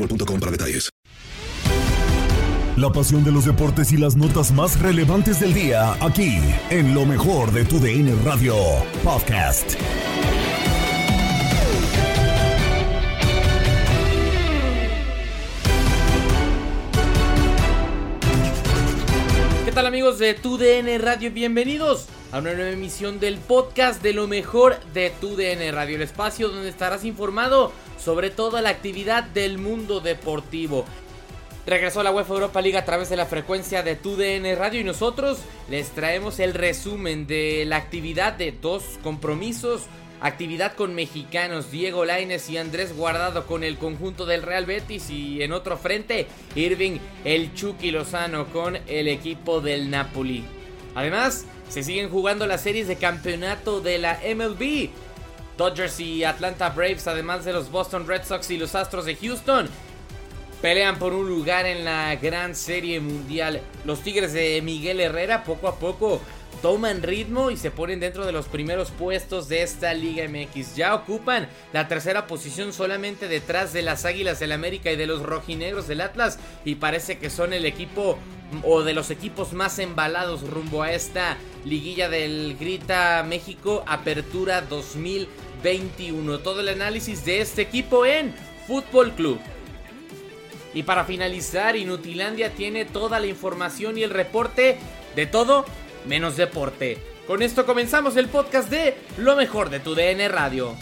boostmobile.com para detalles. La pasión de los deportes y las notas más relevantes del día, aquí, en lo mejor de tu DN Radio Podcast. ¿Qué tal amigos de TUDN Radio? Bienvenidos a una nueva emisión del podcast de lo mejor de TUDN Radio, el espacio donde estarás informado sobre toda la actividad del mundo deportivo. Regresó la UEFA Europa League a través de la frecuencia de TUDN Radio y nosotros les traemos el resumen de la actividad de dos compromisos Actividad con mexicanos Diego Laines y Andrés Guardado con el conjunto del Real Betis y en otro frente Irving el Chucky Lozano con el equipo del Napoli. Además, se siguen jugando las series de campeonato de la MLB. Dodgers y Atlanta Braves, además de los Boston Red Sox y los Astros de Houston, pelean por un lugar en la gran serie mundial. Los Tigres de Miguel Herrera poco a poco toman ritmo y se ponen dentro de los primeros puestos de esta Liga MX. Ya ocupan la tercera posición solamente detrás de las Águilas del América y de los Rojinegros del Atlas y parece que son el equipo o de los equipos más embalados rumbo a esta liguilla del Grita México Apertura 2021. Todo el análisis de este equipo en Fútbol Club. Y para finalizar, Inutilandia tiene toda la información y el reporte de todo menos deporte. Con esto comenzamos el podcast de Lo mejor de tu DN Radio.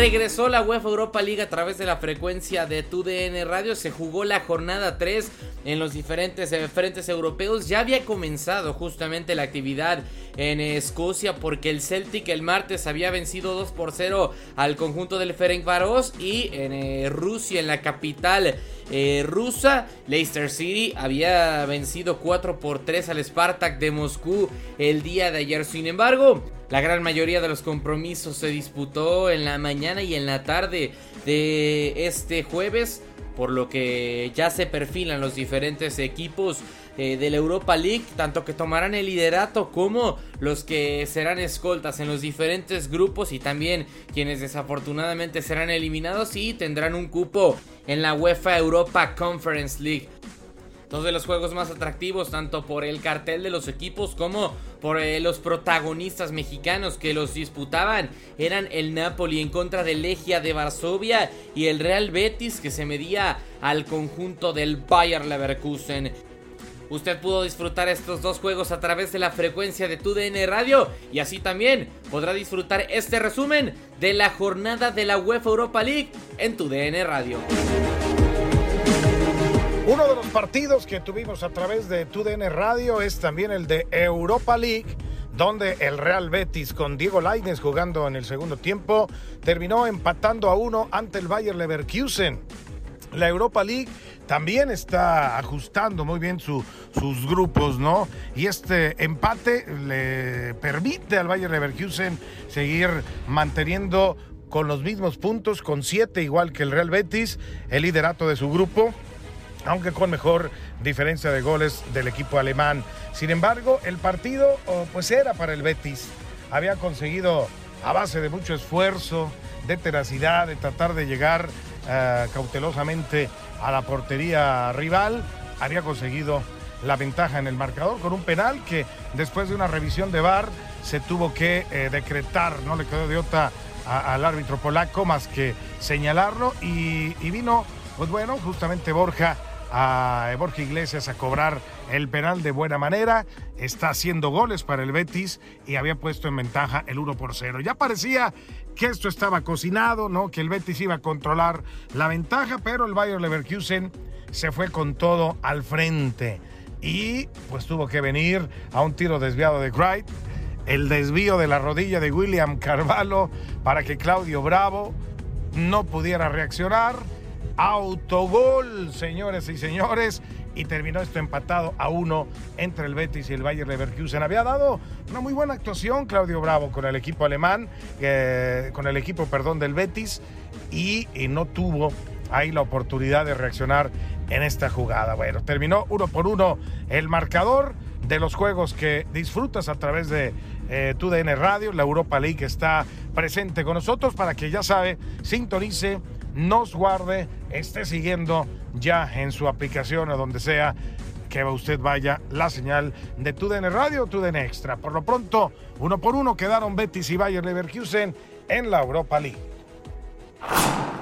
Regresó la UEFA Europa League a través de la frecuencia de tu DN Radio. Se jugó la jornada 3 en los diferentes eh, frentes europeos. Ya había comenzado justamente la actividad en Escocia porque el Celtic el martes había vencido 2 por 0 al conjunto del Ferencváros y en eh, Rusia, en la capital eh, rusa, Leicester City había vencido 4 por 3 al Spartak de Moscú el día de ayer. Sin embargo, la gran mayoría de los compromisos se disputó en la mañana y en la tarde de este jueves, por lo que ya se perfilan los diferentes equipos eh, de la Europa League, tanto que tomarán el liderato como los que serán escoltas en los diferentes grupos y también quienes desafortunadamente serán eliminados y tendrán un cupo en la UEFA Europa Conference League. Dos de los juegos más atractivos, tanto por el cartel de los equipos como por eh, los protagonistas mexicanos que los disputaban, eran el Napoli en contra del Legia de Varsovia y el Real Betis que se medía al conjunto del Bayer Leverkusen. Usted pudo disfrutar estos dos juegos a través de la frecuencia de TUDN Radio y así también podrá disfrutar este resumen de la jornada de la UEFA Europa League en TUDN Radio. Uno de los partidos que tuvimos a través de TUDN Radio es también el de Europa League donde el Real Betis con Diego Lainez jugando en el segundo tiempo terminó empatando a uno ante el Bayer Leverkusen. La Europa League también está ajustando muy bien sus grupos, ¿no? Y este empate le permite al Bayer Leverkusen seguir manteniendo con los mismos puntos, con siete igual que el Real Betis, el liderato de su grupo aunque con mejor diferencia de goles del equipo alemán. Sin embargo, el partido oh, pues era para el Betis. Había conseguido a base de mucho esfuerzo, de tenacidad, de tratar de llegar eh, cautelosamente a la portería rival, había conseguido la ventaja en el marcador con un penal que después de una revisión de VAR se tuvo que eh, decretar, no le quedó de otra al árbitro polaco más que señalarlo y, vino, pues bueno, justamente Borja a Borja Iglesias a cobrar el penal de buena manera. Está haciendo goles para el Betis y había puesto en ventaja el 1 por 0. Ya parecía que esto estaba cocinado, ¿no? Que el Betis iba a controlar la ventaja, pero el Bayer Leverkusen se fue con todo al frente. Y pues tuvo que venir a un tiro desviado de Wright, el desvío de la rodilla de William Carvalho para que Claudio Bravo no pudiera reaccionar Autogol, señores y señores. Y terminó esto empatado a uno entre el Betis y el Bayer Leverkusen. Había dado una muy buena actuación Claudio Bravo con el equipo alemán, eh, con el equipo, perdón, del Betis. Y, no tuvo ahí la oportunidad de reaccionar en esta jugada. Bueno, terminó uno por uno el marcador de los juegos que disfrutas a través de eh, tu DN Radio. La Europa League está presente con nosotros para que ya sabe, sintonice nos guarde, esté siguiendo ya en su aplicación o donde sea que usted vaya la señal de TUDN Radio TUDN Extra. Por lo pronto, uno por uno quedaron Betis y Bayer Leverkusen en la Europa League.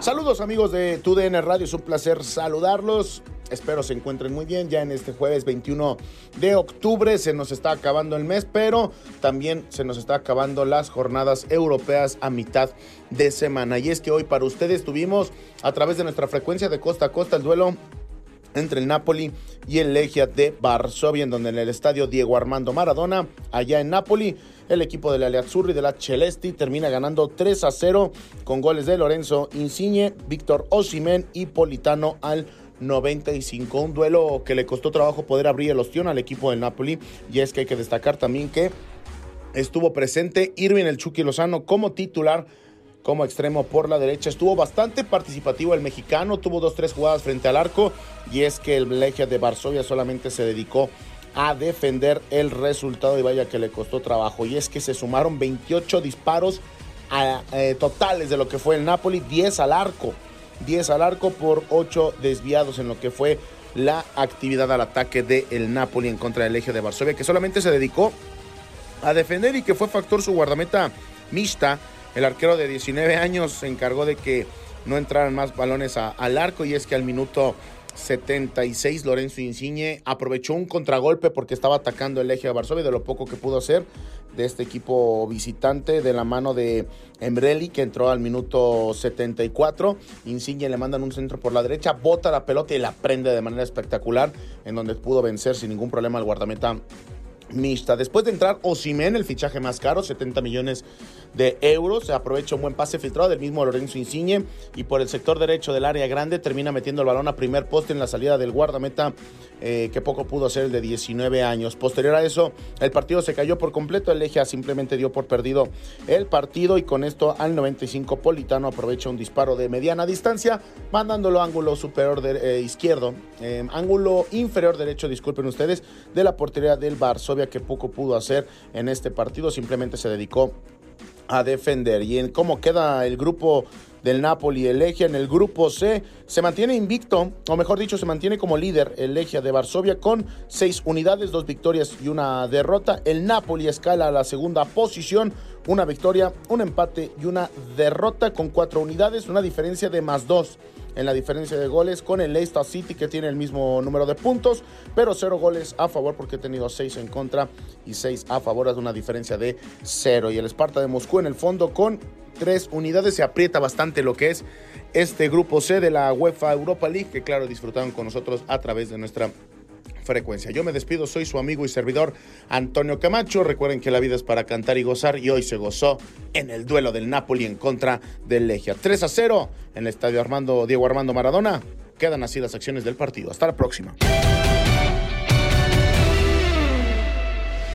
Saludos amigos de TUDN Radio, es un placer saludarlos. Espero se encuentren muy bien. Ya en este jueves 21 de octubre se nos está acabando el mes, pero también se nos está acabando las jornadas europeas a mitad de semana. Y es que hoy para ustedes tuvimos a través de nuestra frecuencia de costa a costa el duelo entre el Napoli y el Legia de Varsovia, en donde en el estadio Diego Armando Maradona, allá en Napoli, el equipo de la Leazzurri de la Celesti termina ganando 3 a 0 con goles de Lorenzo Insigne, Víctor Osimen y Politano al 95. Un duelo que le costó trabajo poder abrir el ostión al equipo del Napoli. Y es que hay que destacar también que estuvo presente Irving el Chucky Lozano como titular como extremo por la derecha. Estuvo bastante participativo el mexicano, tuvo dos, tres jugadas frente al arco y es que el Legia de Varsovia solamente se dedicó a defender el resultado y vaya que le costó trabajo. Y es que se sumaron 28 disparos eh, totales de lo que fue el Napoli, 10 al arco. 10 al arco por 8 desviados en lo que fue la actividad al ataque del el Napoli en contra del Eje de Varsovia, que solamente se dedicó a defender y que fue factor su guardameta Mista, el arquero de 19 años, se encargó de que no entraran más balones al arco y es que al minuto 76 Lorenzo Insigne aprovechó un contragolpe porque estaba atacando el eje de Varsovia de lo poco que pudo hacer de este equipo visitante de la mano de Emreli que entró al minuto 74. Insigne le mandan un centro por la derecha, bota la pelota y la prende de manera espectacular en donde pudo vencer sin ningún problema al guardameta mixta. Después de entrar Osimen, el fichaje más caro, 70 millones de euros, se aprovecha un buen pase filtrado del mismo Lorenzo Insigne y por el sector derecho del área grande termina metiendo el balón a primer poste en la salida del guardameta eh, que poco pudo hacer el de 19 años. Posterior a eso, el partido se cayó por completo, el Legia simplemente dio por perdido el partido y con esto al 95 Politano aprovecha un disparo de mediana distancia, mandándolo ángulo superior de, eh, izquierdo, eh, ángulo inferior derecho, disculpen ustedes, de la portería del Varsovia que poco pudo hacer en este partido, simplemente se dedicó a defender. Y en cómo queda el grupo del Napoli, el Legia en el grupo C, se mantiene invicto, o mejor dicho, se mantiene como líder el Legia de Varsovia con seis unidades, dos victorias y una derrota. El Napoli escala a la segunda posición, una victoria, un empate y una derrota con cuatro unidades, una diferencia de más dos en la diferencia de goles con el Leicester City que tiene el mismo número de puntos, pero cero goles a favor porque he tenido seis en contra y seis a favor, es una diferencia de cero. Y el Sparta de Moscú en el fondo con tres unidades se aprieta bastante lo que es este grupo C de la UEFA Europa League, que claro disfrutaron con nosotros a través de nuestra frecuencia. Yo me despido, soy su amigo y servidor Antonio Camacho. Recuerden que la vida es para cantar y gozar y hoy se gozó en el duelo del Napoli en contra del Legia. 3 a 0 en el estadio Armando Diego Armando Maradona. Quedan así las acciones del partido. Hasta la próxima.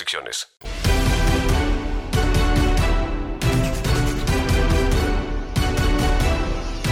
restricciones.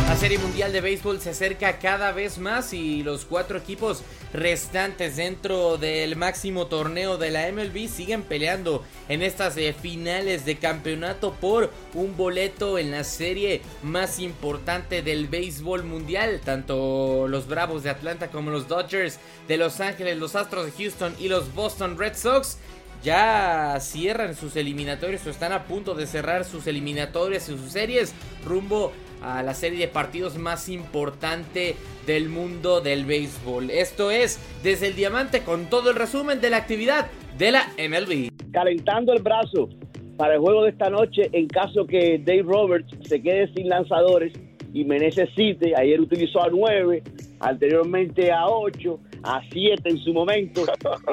La Serie Mundial de Béisbol se acerca cada vez más y los cuatro equipos restantes dentro del máximo torneo de la MLB siguen peleando en estas eh, finales de campeonato por un boleto en la serie más importante del béisbol mundial. Tanto los Bravos de Atlanta como los Dodgers de Los Ángeles, los Astros de Houston y los Boston Red Sox ya cierran sus eliminatorios o están a punto de cerrar sus eliminatorias y sus series rumbo a la serie de partidos más importante del mundo del béisbol. Esto es desde el diamante con todo el resumen de la actividad de la MLB. Calentando el brazo para el juego de esta noche en caso que Dave Roberts se quede sin lanzadores y me necesite. Ayer utilizó a 9, anteriormente a 8 a 7 en su momento.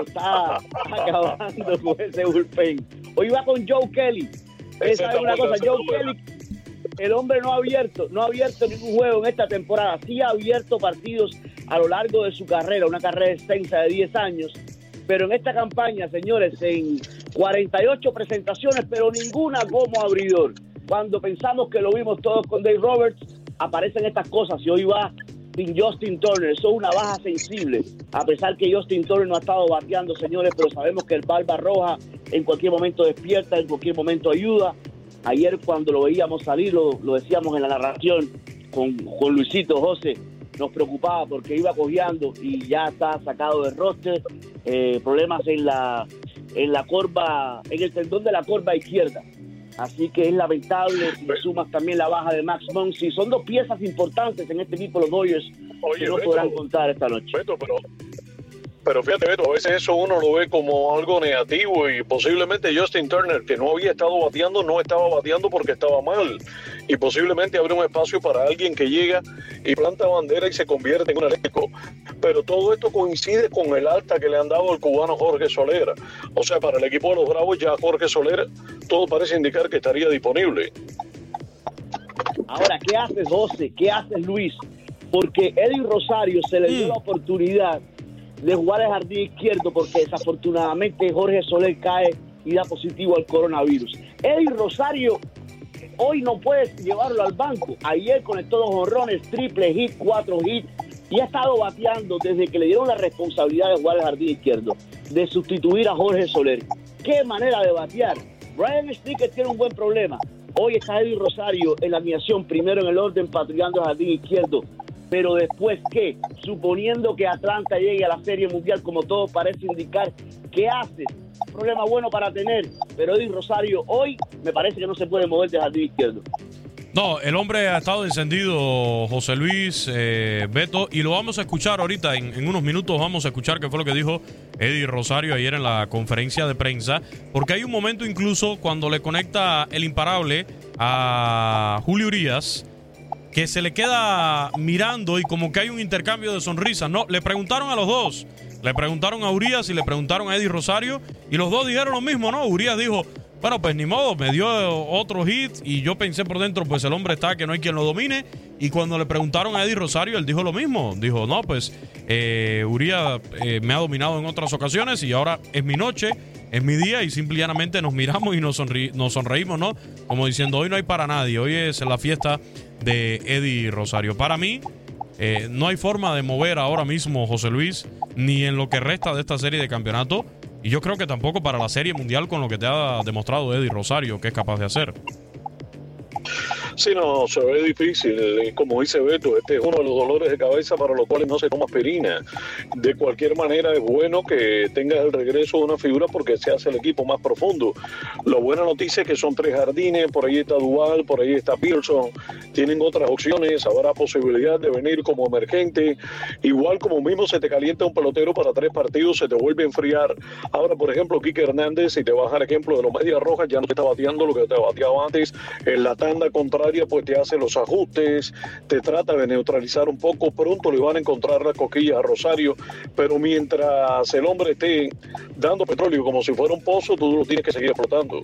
Está acabando con ese bullpen. Hoy va con Joe Kelly. Esa es una cosa, Joe Kelly, el hombre no ha abierto, no ha abierto ningún juego en esta temporada. Sí ha abierto partidos a lo largo de su carrera, una carrera extensa de 10 años. Pero en esta campaña, señores, en 48 presentaciones, pero ninguna como abridor. Cuando pensamos que lo vimos todos con Dave Roberts, aparecen estas cosas y hoy va sin Justin Turner. Eso es una baja sensible. A pesar que Justin Turner no ha estado bateando, señores, pero sabemos que el Barba Roja en cualquier momento despierta, en cualquier momento ayuda. Ayer cuando lo veíamos salir, lo, decíamos en la narración con, Luisito José, nos preocupaba porque iba cojeando y ya está sacado del roster. Eh, problemas en la en la corva, en el tendón de la corva izquierda. Así que es lamentable si sumas también la baja de Max Muncy. Son dos piezas importantes en este equipo, los Dodgers, que no podrán contar esta noche. pero, pero fíjate, Beto, a veces eso uno lo ve como algo negativo y posiblemente Justin Turner, que no había estado bateando, no estaba bateando porque estaba mal. Y posiblemente abre un espacio para alguien que llega y planta bandera y se convierte en un eléctrico. Pero todo esto coincide con el alta que le han dado al cubano Jorge Solera. O sea, para el equipo de los Bravos ya Jorge Solera todo parece indicar que estaría disponible. Ahora, ¿qué hace José? ¿Qué hace Luis? Porque Eddie Rosario se le dio la oportunidad de jugar el jardín izquierdo porque desafortunadamente Jorge Soler cae y da positivo al coronavirus. Eddie Rosario hoy no puedes llevarlo al banco. Ayer conectó dos honrones, triple hit, cuatro hits y ha estado bateando desde que le dieron la responsabilidad de jugar el jardín izquierdo, de sustituir a Jorge Soler. Qué manera de batear. Brian Sticker tiene un buen problema. Hoy está Eddie Rosario en la alineación, primero en el orden, patrullando el jardín izquierdo pero después qué, suponiendo que Atlanta llegue a la Serie Mundial como todo parece indicar, ¿qué hace? Problema bueno para tener, pero Eddie Rosario hoy me parece que no se puede mover del jardín izquierdo. No, el hombre ha estado encendido, José Luis, eh, Beto, y lo vamos a escuchar ahorita, en, en, unos minutos vamos a escuchar qué fue lo que dijo Eddie Rosario ayer en la conferencia de prensa, porque hay un momento incluso cuando le conecta el imparable a Julio Urias, que se le queda mirando y como que hay un intercambio de sonrisas. No, le preguntaron a los dos. Le preguntaron a Urias y le preguntaron a Eddie Rosario. Y los dos dijeron lo mismo, ¿no? Urias dijo, bueno, pues ni modo, me dio otro hit y yo pensé por dentro, pues el hombre está que no hay quien lo domine. Y cuando le preguntaron a Eddie Rosario, él dijo lo mismo. Dijo, no, pues eh, Urias eh, me ha dominado en otras ocasiones y ahora es mi noche, es mi día y simplemente nos miramos y nos, nos sonreímos, ¿no? Como diciendo, hoy no hay para nadie, hoy es la fiesta de Eddie Rosario. Para mí, Eh, no hay forma de mover ahora mismo José Luis, ni en lo que resta de esta serie de campeonato. Y yo creo que tampoco para la serie mundial con lo que te ha demostrado Eddie Rosario que es capaz de hacer. Sí, no, se ve difícil. Como dice Beto, este es uno de los dolores de cabeza para los cuales no se toma aspirina. De cualquier manera, es bueno que tengas el regreso de una figura porque se hace el equipo más profundo. La buena noticia es que son tres jardines, por ahí está Duval, por ahí está Pearson. Tienen otras opciones, habrá posibilidad de venir como emergente. Igual como mismo se te calienta un pelotero para tres partidos, se te vuelve a enfriar. Ahora, por ejemplo, Kike Hernández, si te vas a dar ejemplo de los medias rojas, ya no te está bateando lo que te bateaba antes. En la tanda pues te hace los ajustes, te trata de neutralizar un poco. Pronto le van a encontrar las coquillas a Rosario, pero mientras el hombre esté dando petróleo como si fuera un pozo, tú lo tienes que seguir explotando.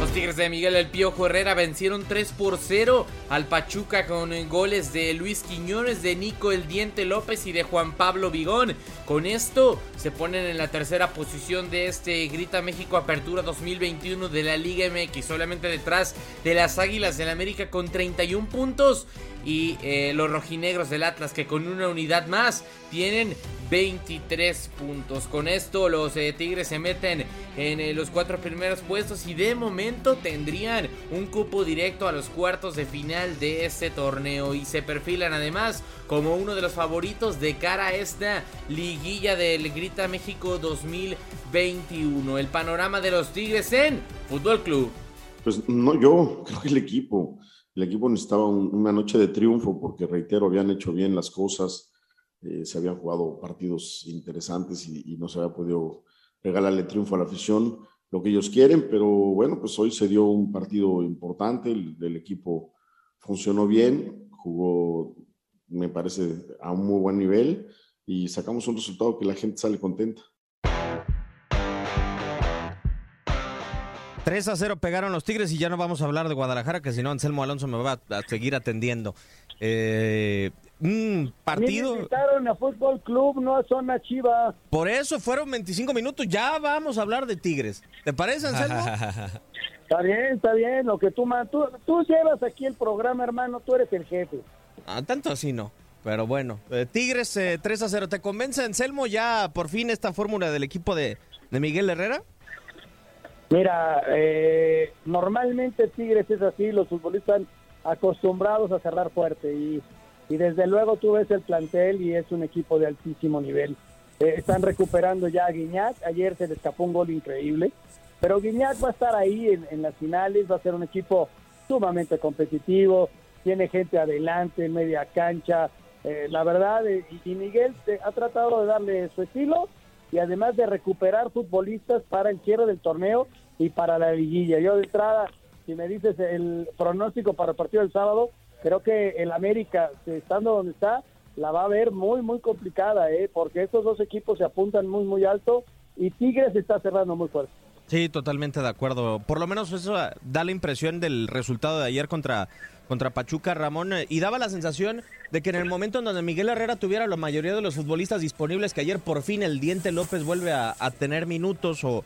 Los Tigres de Miguel El Piojo Herrera vencieron 3 por 0 al Pachuca con goles de Luis Quiñones, de Nico El Diente López y de Juan Pablo Vigón. Con esto se ponen en la tercera posición de este Grita México Apertura 2021 de la Liga MX, solamente detrás de las Águilas del América con 31 puntos y eh, los rojinegros del Atlas que con una unidad más tienen 23 puntos. Con esto los eh, Tigres se meten en eh, los cuatro primeros puestos y de momento tendrían un cupo directo a los cuartos de final de este torneo y se perfilan además como uno de los favoritos de cara a esta liguilla del Grita México 2021. El panorama de los Tigres en Fútbol Club. Pues no, yo creo que el equipo, el equipo necesitaba un- una noche de triunfo porque, reitero, habían hecho bien las cosas, eh, se habían jugado partidos interesantes y, no se había podido regalarle triunfo a la afición, lo que ellos quieren, pero bueno, pues hoy se dio un partido importante, el, el equipo funcionó bien, jugó, me parece, a un muy buen nivel y sacamos un resultado que la gente sale contenta. 3 a 0 pegaron los Tigres y ya no vamos a hablar de Guadalajara, que si no Anselmo Alonso me va a, a seguir atendiendo. Eh, un Me partido. invitaron a Fútbol Club, no a Zona Chiva. Por eso fueron 25 minutos. Ya vamos a hablar de Tigres. ¿Te parece, Anselmo? Está bien, está bien, lo que tú, tú, tú llevas aquí el programa, hermano, tú eres el jefe. Ah, tanto así no. Pero bueno, eh, Tigres eh, 3 a 0. ¿Te convence, Anselmo, ya por fin esta fórmula del equipo de, de Miguel Herrera? Mira, eh, normalmente Tigres es así, los futbolistas están acostumbrados a cerrar fuerte y, desde luego tú ves el plantel y es un equipo de altísimo nivel. Eh, están recuperando ya a Guiñac, ayer se le escapó un gol increíble, pero Guiñac va a estar ahí en, en las finales, va a ser un equipo sumamente competitivo, tiene gente adelante, media cancha, eh, la verdad, eh, y, Miguel eh, ha tratado de darle su estilo y además de recuperar futbolistas para el cierre del torneo y para la liguilla. Yo de entrada, si me dices el pronóstico para el partido del sábado, creo que el América, estando donde está, la va a ver muy, muy complicada, ¿eh? porque estos dos equipos se apuntan muy, muy alto y Tigres está cerrando muy fuerte. Sí, totalmente de acuerdo. Por lo menos eso da la impresión del resultado de ayer contra, contra Pachuca, Ramón, eh, y daba la sensación de que en el momento en donde Miguel Herrera tuviera la mayoría de los futbolistas disponibles, que ayer por fin el Diente López vuelve a tener minutos o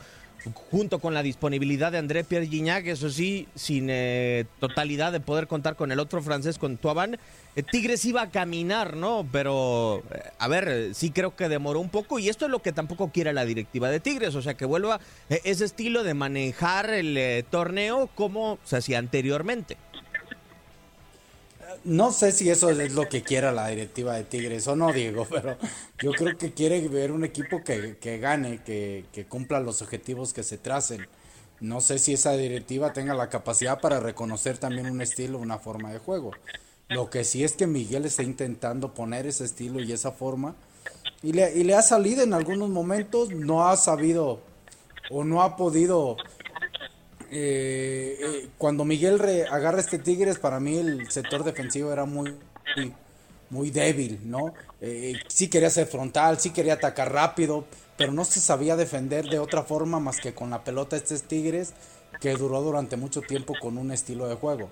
junto con la disponibilidad de André Pierre Gignac, eso sí, sin eh, totalidad de poder contar con el otro francés, con Tuaban, eh, Tigres iba a caminar, ¿no? Pero, eh, a ver, sí creo que demoró un poco y esto es lo que tampoco quiere la directiva de Tigres, o sea, que vuelva eh, ese estilo de manejar el torneo como se hacía anteriormente. No sé si eso es lo que quiera la directiva de Tigres o no, Diego, pero yo creo que quiere ver un equipo que, que gane, que, que cumpla los objetivos que se tracen. No sé si esa directiva tenga la capacidad para reconocer también un estilo, una forma de juego. Lo que sí es que Miguel está intentando poner ese estilo y esa forma y le, y le ha salido en algunos momentos, no ha sabido o no ha podido eh, eh, cuando Miguel re- agarra este Tigres, para mí el sector defensivo era muy, muy, débil, ¿no? Eh, sí quería ser frontal, sí quería atacar rápido, pero no se sabía defender de otra forma más que con la pelota estos Tigres, que duró durante mucho tiempo con un estilo de juego.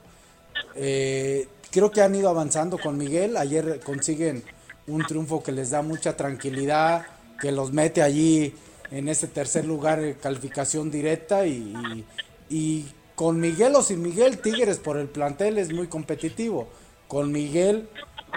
Creo que han ido avanzando con Miguel. Ayer consiguen un triunfo que les da mucha tranquilidad, que los mete allí en ese tercer lugar, calificación directa. Y- y con Miguel o sin Miguel, Tigres por el plantel es muy competitivo. Con Miguel,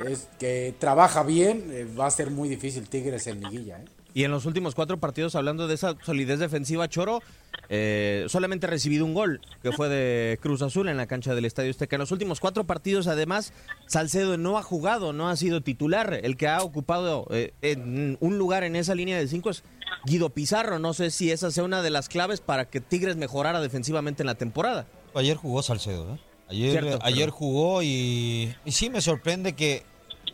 es que trabaja bien, eh, va a ser muy difícil Tigres en liguilla. ¿eh? Y en los últimos cuatro partidos, hablando de esa solidez defensiva, Choro, eh, solamente ha recibido un gol, que fue de Cruz Azul en la cancha del Estadio Azteca. En los últimos cuatro partidos, además, Salcedo no ha jugado, no ha sido titular. El que ha ocupado eh, en un lugar en esa línea de cinco es Guido Pizarro. No sé si esa sea una de las claves para que Tigres mejorara defensivamente en la temporada. Ayer jugó Salcedo, ¿eh? Ayer, Cierto, ayer pero- jugó y, y sí me sorprende que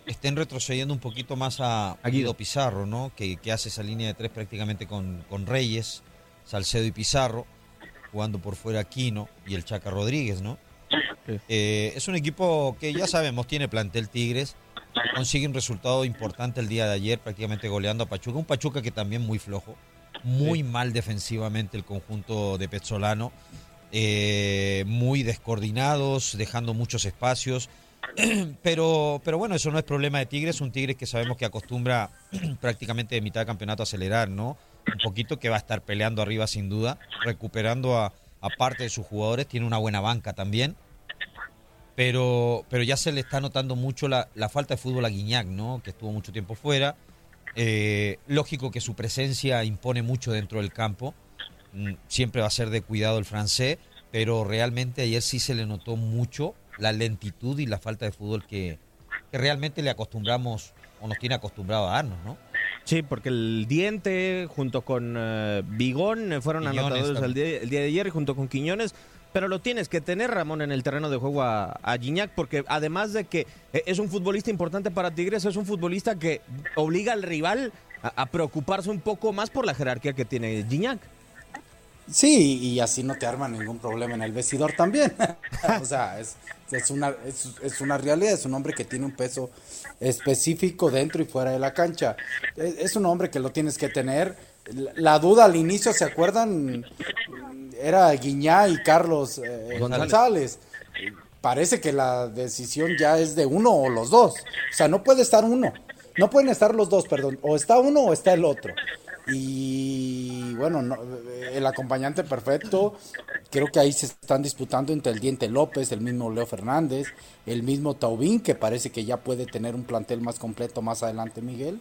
estén retrocediendo un poquito más a, a Guido Pizarro, ¿no? Que, que hace esa línea de tres prácticamente con, con Reyes, Salcedo y Pizarro, jugando por fuera Aquino y el Chaca Rodríguez, ¿no? Eh, es un equipo que ya sabemos tiene plantel Tigres, consigue un resultado importante el día de ayer, prácticamente goleando a Pachuca, un Pachuca que también muy flojo, muy mal defensivamente el conjunto de Pezzolano, eh, muy descoordinados, dejando muchos espacios. Pero, pero bueno, eso no es problema de Tigres, un Tigres que sabemos que acostumbra prácticamente de mitad de campeonato a acelerar, ¿no? Un poquito que va a estar peleando arriba sin duda, recuperando a, parte de sus jugadores, tiene una buena banca también. Pero, pero ya se le está notando mucho la, la falta de fútbol a Guiñac, ¿no? Que estuvo mucho tiempo fuera. Eh, lógico que su presencia impone mucho dentro del campo. Mm, Siempre va a ser de cuidado el francés, pero realmente ayer sí se le notó mucho la lentitud y la falta de fútbol que, que realmente le acostumbramos o nos tiene acostumbrado a darnos, ¿no? Sí, porque el Diente junto con eh, Bigón fueron Quiñones anotadores el día, el día de ayer junto con Quiñones. Pero lo tienes que tener, Ramón, en el terreno de juego a, a Gignac, porque además de que eh, es un futbolista importante para Tigres, es un futbolista que obliga al rival a, a preocuparse un poco más por la jerarquía que tiene Gignac. Sí, y así no te arma ningún problema en el vestidor también. o sea, es, es, una, es, es una realidad, es un hombre que tiene un peso específico dentro y fuera de la cancha. Es, es un hombre que lo tienes que tener. La, la duda al inicio, ¿se acuerdan? Era Guiñá y Carlos eh, González. González. Parece que la decisión ya es de uno o los dos. O sea, no puede estar uno. No pueden estar los dos, perdón. O está uno o está el otro. Y bueno, no, el acompañante perfecto, creo que ahí se están disputando entre el Diente López, el mismo Leo Fernández, el mismo Taubín, que parece que ya puede tener un plantel más completo más adelante, Miguel,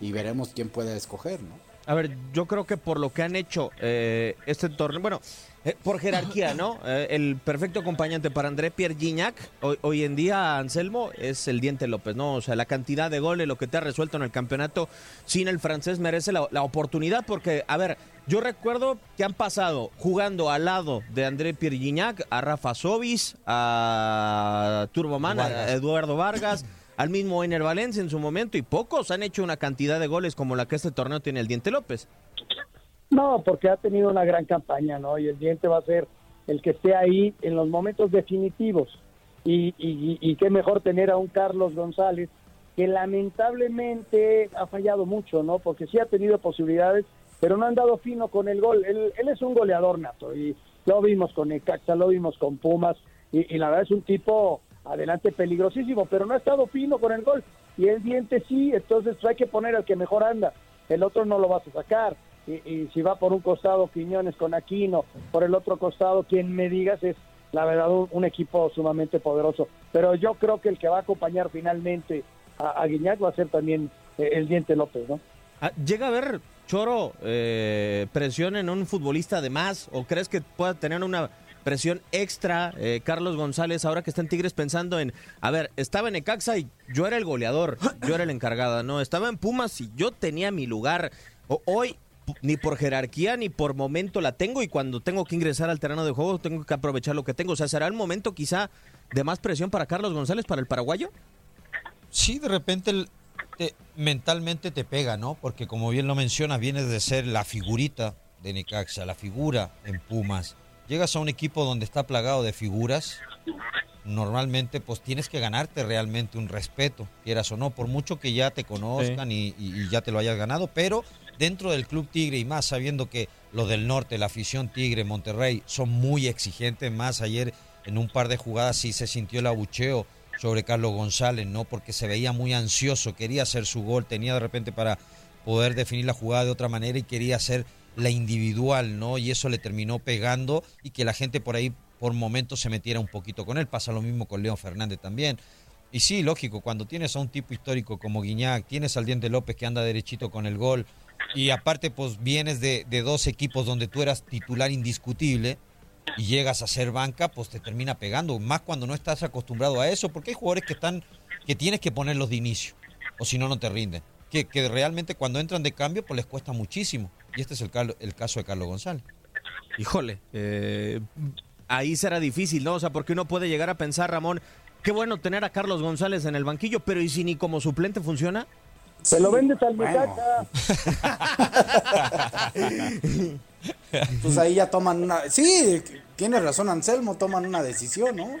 y veremos quién puede escoger, ¿no? A ver, yo creo que por lo que han hecho eh, este torneo, bueno, eh, por jerarquía, ¿no? Eh, el perfecto acompañante para André Pierre Gignac, hoy, hoy en día, Anselmo, es el Diente López, ¿no? O sea, la cantidad de goles, lo que te ha resuelto en el campeonato sin el francés merece la, la oportunidad porque, a ver, yo recuerdo que han pasado jugando al lado de André Pierre Gignac a Rafa Sobis, a Turboman, a. Eduardo Vargas. Al mismo Ener Valencia en su momento y pocos han hecho una cantidad de goles como la que este torneo tiene el Diente López. No, porque ha tenido una gran campaña, ¿no? Y el diente va a ser el que esté ahí en los momentos definitivos. Y, y, y qué mejor tener a un Carlos González que lamentablemente ha fallado mucho, ¿no? Porque sí ha tenido posibilidades, pero no han dado fino con el gol. Él, él es un goleador nato y lo vimos con Necaxa, lo vimos con Pumas y, y la verdad es un tipo adelante peligrosísimo, pero no ha estado fino con el gol. Y el diente sí, entonces hay que poner al que mejor anda. El otro no lo vas a sacar. Y, y si va por un costado Quiñones con Aquino, por el otro costado quien me digas es la verdad un, equipo sumamente poderoso. Pero yo creo que el que va a acompañar finalmente a, a Guiñac va a ser también eh, el Diente López, ¿no? Ah, ¿Llega a haber, Choro, eh, presión en un futbolista de más? ¿O crees que pueda tener una presión extra eh, Carlos González ahora que está en Tigres pensando en, a ver, estaba en Ecaxa y yo era el goleador, yo era el encargado, ¿no? Estaba en Pumas y yo tenía mi lugar. O- hoy ni por jerarquía ni por momento la tengo y cuando tengo que ingresar al terreno de juego tengo que aprovechar lo que tengo. O sea, ¿será el momento quizá de más presión para Carlos González, para el paraguayo? Sí, de repente el- te- mentalmente te pega, ¿no? Porque como bien lo mencionas, vienes de ser la figurita de Necaxa, la figura en Pumas. Llegas a un equipo donde está plagado de figuras, normalmente pues tienes que ganarte realmente un respeto, quieras o no, por mucho que ya te conozcan y, y- y ya te lo hayas ganado, pero dentro del Club Tigre y más sabiendo que los del norte, la afición Tigre, Monterrey, son muy exigentes, más ayer en un par de jugadas sí se sintió el abucheo sobre Carlos González, ¿no? Porque se veía muy ansioso, quería hacer su gol, tenía de repente para poder definir la jugada de otra manera y quería hacer la individual, ¿no? Y eso le terminó pegando y que la gente por ahí por momentos se metiera un poquito con él. Pasa lo mismo con León Fernández también. Y sí, lógico, cuando tienes a un tipo histórico como Guiñac, tienes al Diente López que anda derechito con el gol, y aparte pues vienes de, de dos equipos donde tú eras titular indiscutible y llegas a ser banca, pues te termina pegando, más cuando no estás acostumbrado a eso, porque hay jugadores que están, que tienes que ponerlos de inicio, o si no, no te rinden. Que, que realmente cuando entran de cambio, pues les cuesta muchísimo. Y este es el, el caso de Carlos González. Híjole, eh, ahí será difícil, ¿no? O sea, porque uno puede llegar a pensar, Ramón, qué bueno tener a Carlos González en el banquillo, pero ¿y si ni como suplente funciona? Se lo vendes al Bueno. muchacha. Pues ahí ya toman una. Sí, tiene razón Anselmo, toman una decisión, ¿no?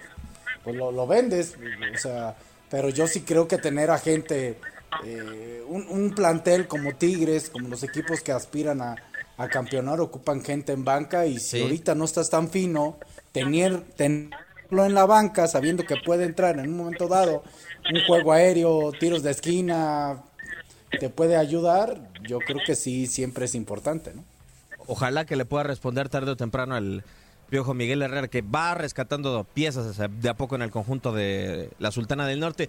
Pues lo, lo vendes, o sea. Pero yo sí creo que tener a gente, eh, un, un plantel como Tigres, como los equipos que aspiran a, a campeonar, ocupan gente en banca. Y si Sí. ahorita no estás tan fino, tener, tenerlo en la banca, sabiendo que puede entrar en un momento dado, un juego aéreo, tiros de esquina, te puede ayudar, yo creo que sí, siempre es importante, ¿no? Ojalá que le pueda responder tarde o temprano al Piojo Miguel Herrera, que va rescatando piezas de a poco en el conjunto de la Sultana del Norte.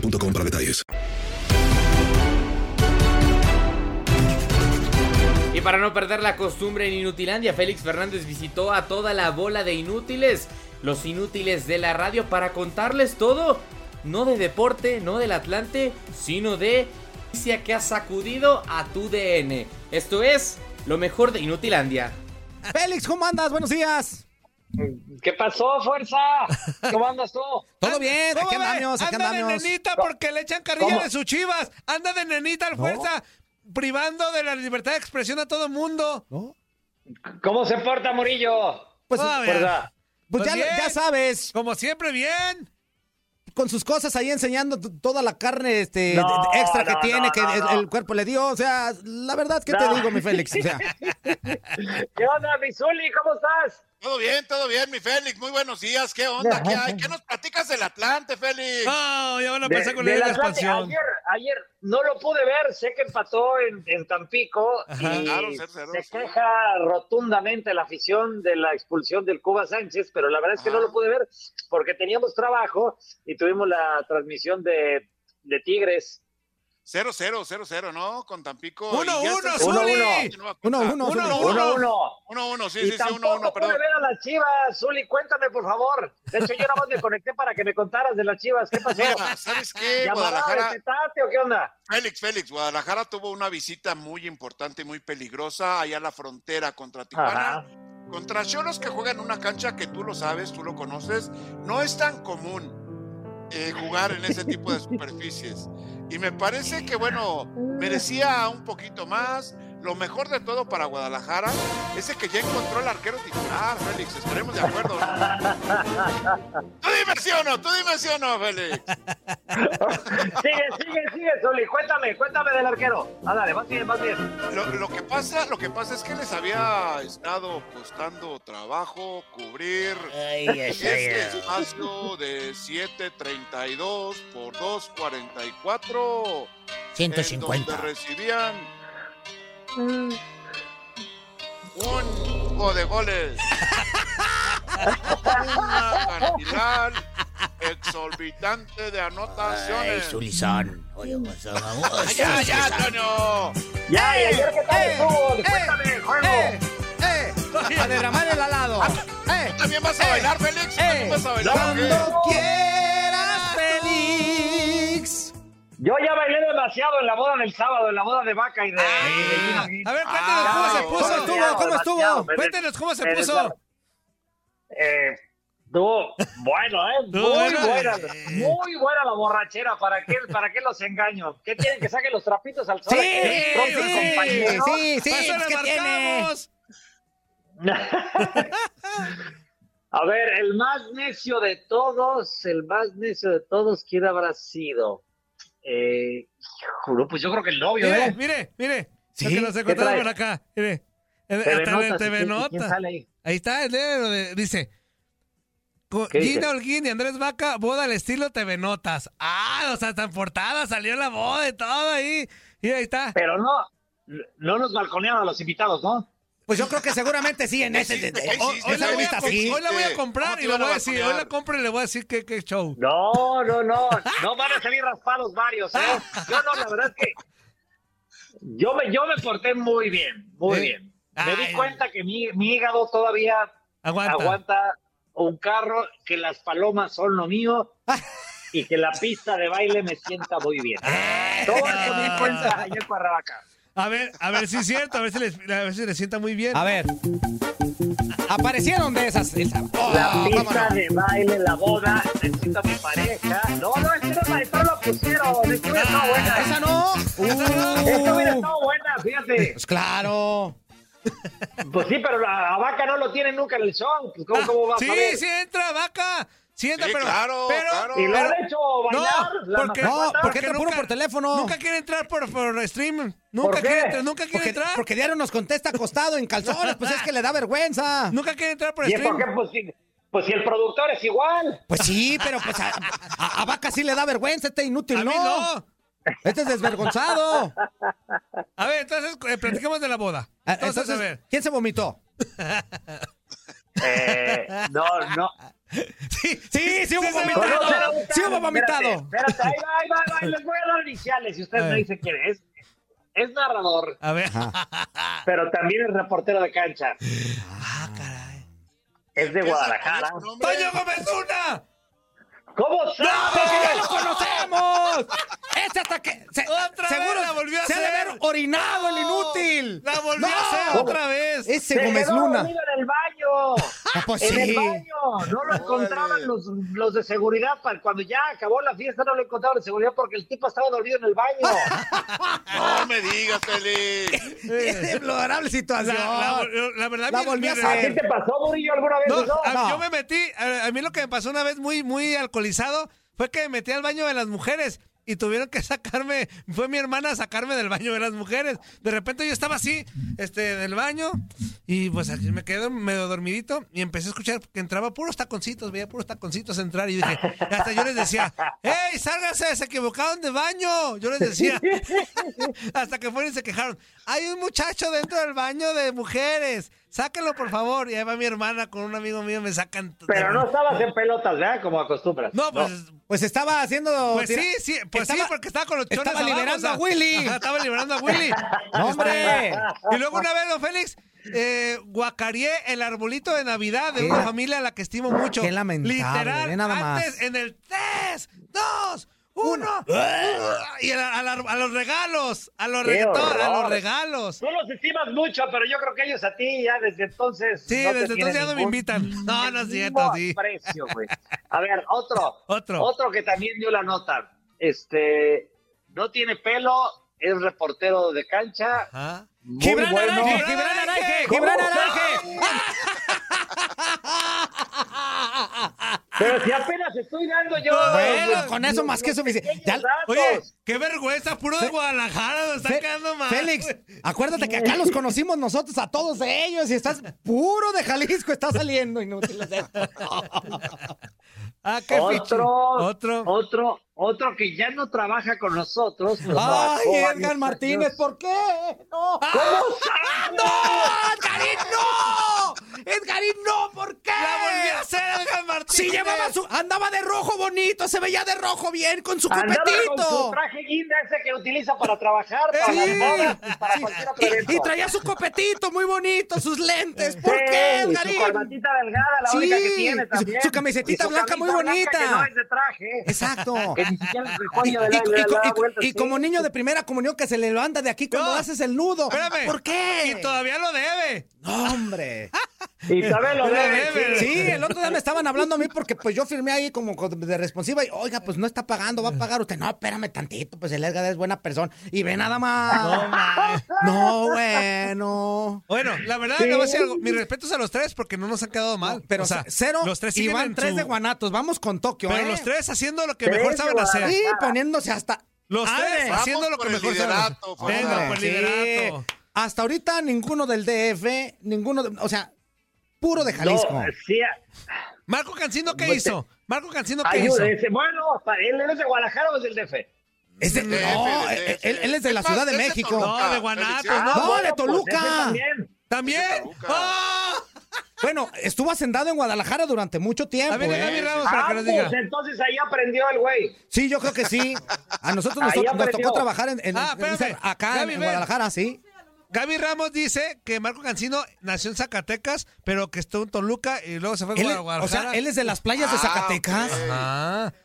boostmobile.com para detalles. Y para no perder la costumbre en Inutilandia, Félix Fernández visitó a toda la bola de inútiles, los inútiles de la radio, para contarles todo, no de deporte, no del Atlante, sino de noticia que ha sacudido a tu DN. Esto es lo mejor de Inutilandia. Félix, ¿cómo andas? Buenos días. ¿Qué pasó, fuerza? ¿Cómo andas tú? Todo bien, aquí andamos, aquí Anda de nenita porque le echan carrilla ¿Cómo? de sus chivas. Anda de nenita al fuerza, privando de la libertad de expresión a todo mundo. ¿Cómo se porta, Murillo? Pues, Ah, pues, pues ya, bien. ya sabes. Como siempre, bien. Con sus cosas ahí enseñando toda la carne este, No, extra que no, tiene, no, que no, el, cuerpo le dio. O sea, la verdad, ¿qué te digo, mi Félix? O sea, ¿Qué onda, mi Zuli? ¿Cómo estás? Todo bien, todo bien, mi Félix. Muy buenos días. ¿Qué onda? ¿Qué hay? ¿Qué nos platicas del Atlante, Félix? No, ya van a De- empezar con la de Atlante. expansión. Ayer, ayer no lo pude ver, sé que empató en, en Tampico Ajá. y Claro, se sí. queja rotundamente la afición de la expulsión del Cuba Sánchez, pero la verdad es que no lo pude ver porque teníamos trabajo y tuvimos la transmisión de, de Tigres. 0-0, 0-0, ¿no? Con Tampico. Uno, y ya uno, está- Zuli. uno, uno, Uno, Zuli. uno. 1-1. 1-1, sí, sí, sí, tampoco 1-1, pude perdón. ver a las chivas, Zuli, cuéntame por favor. De hecho, yo nada más me conecté para que me contaras de las chivas. ¿Qué pasó? Mira, ¿sabes qué? ¿Llamará Guadalajara. de Tetate o qué onda? Félix, Félix, Guadalajara tuvo una visita muy importante y muy peligrosa allá a la frontera contra Tijuana. Ajá. Contra Cholos que juegan una cancha que tú lo sabes, tú lo conoces, no es tan común eh, jugar en ese tipo de superficies. Y me parece que, bueno, merecía un poquito más. Lo mejor de todo para Guadalajara es el que ya encontró el arquero titular, Félix. Estaremos de acuerdo. tú dimensiono, tú dimensiono, Félix. Sigue, sigue, sigue, Zuli. Cuéntame, cuéntame del arquero. Ándale, más bien, más bien. Lo, lo que pasa, lo que pasa es que les había estado costando trabajo cubrir Ay, ay, este ay, ay. espacio de 7.32 por 2.44 en 150. donde recibían un juego de goles una cantidad exorbitante de anotaciones. Ay, Zulizán. Oye, pues, vamos. Ay, ya, ya, Antonio. Ya, ¿y ayer qué tal Eh, estuvo? eh, Cuéntame el juego. ¡Eh! ¡Eh! A derramar el alado. ¡Eh! ¿También vas a bailar, Félix? ¿También vas a bailar? Cuando quieras. Yo ya bailé demasiado en la boda del sábado, en la boda de Vaca y de... A ver, cuéntenos Ah, cómo se puso. ¿cómo estuvo? ¿Cómo estuvo? Demasiado. Cuéntenos cómo se puso. Eh, estuvo bueno, ¿eh? Muy buena, muy buena la borrachera. ¿Para qué, ¿Para qué los engaño? ¿Qué quieren que saquen los trapitos al sol? Sí, sí, sí, sí, le ¿qué tiene? marcamos. A ver, el más necio de todos, el más necio de todos, ¿quién habrá sido? Eh, juro, pues yo creo que el novio, Mire, ¿eh? mire, mire. Sí, que nos ¿qué encontramos por acá. Mire. TV hasta TV ¿quién- Nota. ahí? está, el dedo de- dice. co- ¿Qué dice? Gina Holguín y Andrés Vaca, boda al estilo TV Notas. Ah, o sea, tan portada, salió la boda y todo ahí. Y ahí está. Pero no, no nos balconearon a los invitados, ¿no? Pues yo creo que seguramente sí en ese. Hoy, de- hoy esa la voy a, revista com- sí. hoy la voy a comprar ¿Cómo te y voy a decir, hoy la compro y le voy a decir qué, qué show. No, no, no, no van a salir raspados varios, ¿eh? Yo no, la verdad es que yo me, yo me porté muy bien, muy ¿Eh? bien. Me Ay. di cuenta que mi, mi hígado todavía Aguanta. aguanta un carro, que las palomas son lo mío y que la pista de baile me sienta muy bien. Todo eso me di cuenta ayer Cuernavaca. A ver, a ver si es cierto, a ver si les, a ver si les sienta muy bien. A ver. Aparecieron de esas. Oh, La cómo pista no. de baile, la boda, necesito a mi pareja. No, no, es que no, la no lo pusieron. Es que hubiera estado buena. Esa no. Es que hubiera Uh, estado buena, fíjate. pues claro. Pues sí, pero la, a Vaca no lo tiene nunca en el show. Pues ¿cómo, cómo va a Sí, saber? sí entra, vaca. Sí, pero. claro, pero, claro. ¿Y lo han hecho bailar? la porque, No, porque entra puro por teléfono. Nunca quiere entrar por, por stream. Nunca ¿Por quiere entrar, nunca quiere Porque, entrar. porque diario nos contesta acostado en calzones, pues es que le da vergüenza. Nunca quiere entrar por ¿Y por stream. qué? Pues, si- pues si el productor es igual. Pues sí, pero pues a, a- a Vaca sí le da vergüenza, este inútil, A mí no. no. Este es desvergonzado. A ver, entonces eh, platiquemos de la boda. Ah, Entonces, Entonces, a ver. ¿quién se vomitó? Eh, no, no. Sí, sí, sí hubo vomitado. Sí hubo vomitado. Espérate, espérate, ahí va, ahí va, ahí va. Les voy a dar iniciales si ustedes A me ver. dicen quién es. Es narrador, A ver. pero también es reportero de cancha. Ah, caray. Es de Guadalajara. ¡Toño Gómez Una! ¿Cómo ¡Porque ya lo sabes? conocemos! Este hasta que. se- Otra seguro vez la volvió a se ha de hacer. haber orinado el inútil. La volvió No. a hacer otra vez. Ese Se Gómez quedó Luna. en el baño. Ah, pues en el sí. baño. No lo encontraban los, los de seguridad. Para cuando ya acabó la fiesta, no lo encontraban de seguridad porque el tipo estaba dormido en el baño. No me digas, Félix. Qué deplorable situación. la- la verdad, La volví a hacer. ¿A ti te pasó, Murillo, alguna vez No, eso? a- No. yo me metí, a, a mí lo que me pasó una vez muy, muy alcoholizado fue que me metí al baño de las mujeres y tuvieron que sacarme, fue mi hermana a sacarme del baño de las mujeres. De repente yo estaba así, este, del baño y pues aquí me quedé medio dormidito y empecé a escuchar que entraba puros taconcitos, veía puros taconcitos entrar y dije, hasta yo les decía, ¡Ey, sálganse! Se equivocaron de baño. Yo les decía, hasta que fueron y se quejaron. Hay un muchacho dentro del baño de mujeres. Sáquenlo, por favor. Y ahí va mi hermana con un amigo mío, me sacan. Pero no estabas en pelotas, ¿verdad? Como acostumbras. No, pues. Pues estaba haciendo. Pues sí, sí, pues sí, porque estaba con los chones estaba abajo, liberando o sea, a Willy. ajá, estaba liberando a Willy. No, hombre. Y luego una vez, don Félix, eh, guacareé el arbolito de Navidad de Qué una familia a la que estimo mucho. qué lamentable, Literal, ve nada más. antes, en el 3, 2, 1. Y a, a la- a los regalos, a los, ¡Qué reggaetón, a los regalos. Tú los estimas mucho, pero yo creo que ellos a ti ya desde entonces. Sí, no desde entonces ya no me invitan. No, no es cierto, sí. güey. A ver, otro. Otro. Otro que también dio la nota. Este. No tiene pelo, es reportero de cancha. Ajá. Muy Gibran bueno. Aranje, Gibran Aranje, ¿Cómo Gibran? Aranje. Pero si apenas estoy dando yo. Bueno, los- con eso más que suficiente. Oye, qué vergüenza, puro de Guadalajara, nos está quedando mal. Félix, acuérdate que acá los conocimos nosotros a todos ellos y estás puro de Jalisco, está saliendo inútil. Ah, qué fichi. Otro, Otro. Otro, que ya no trabaja con nosotros. nos Ay, Edgar Martínez, años. ¿por qué? No. ¿Cómo ¡No! ¡Edgarín, no! ¡Edgarín, no! ¿Por qué? ¡La volví a hacer, Edgar Martínez! Sí, llevaba su, andaba de rojo bonito, se veía de rojo bien, con su Andaba copetito. con su traje guinda ese que utiliza para trabajar, para Sí, las bodas y para cualquier otro evento. Y, y traía su copetito muy bonito, sus lentes. ¿Por qué, Sí, Edgarín? su corbatita delgada, la Sí, única que tiene y su- también. su camisetita su blanca muy blanca bonita. que no es de traje. Exacto. Que ni siquiera el Y, de la, sí. como niño de primera comunión que se le levanta de aquí cuando No. haces el nudo. Espérame. ¿Por qué? Y todavía lo debe. No, hombre. Y también lo debe. Sí, el otro día me estaban hablando a mí porque pues yo firmé ahí como de responsiva y, oiga, pues no está pagando, va a pagar usted. No, espérame tantito, pues el Edgar es buena persona. Y ve nada más. No, bueno. Bueno, la verdad, Sí. le voy a decir algo. Mis respetos a los tres porque no nos han quedado mal. Pero O sea, cero los tres y van tres su- de guanatos. Vamos con Tokio, Pero ¿eh? los tres haciendo lo que mejor saben hacer. Sí, poniéndose hasta... Los Ah, tres haciendo lo que mejor saben hacer. Venga, por liderato. Hasta ahorita ninguno del DF, ninguno, de- o sea, puro de Jalisco. No, sí, Marco Cancino, ¿qué Pues, hizo? Marco Cancino, ¿qué hizo? Bueno, ¿él es de Guadalajara o es del DF? Es de- DF, no, de él, él- él es de la Ciudad de México. Toluca. No, de Guanatos, Félix, no. De pues, Toluca. también. ¿También? ¡Ah! Bueno, estuvo hacendado en Guadalajara durante mucho tiempo. A ver, ¿eh? Gaby Ramos, para Ah, que nos pues entonces ahí aprendió el güey. Sí, yo creo que sí. A nosotros nos, tocó trabajar en, en- Ah, en- acá Gaby, en. Guadalajara, sí. Gaby Ramos dice que Marco Cancino nació en Zacatecas, pero que estuvo en Toluca y luego se fue a Guadalajara. o sea, él es de las playas de Ah, Zacatecas.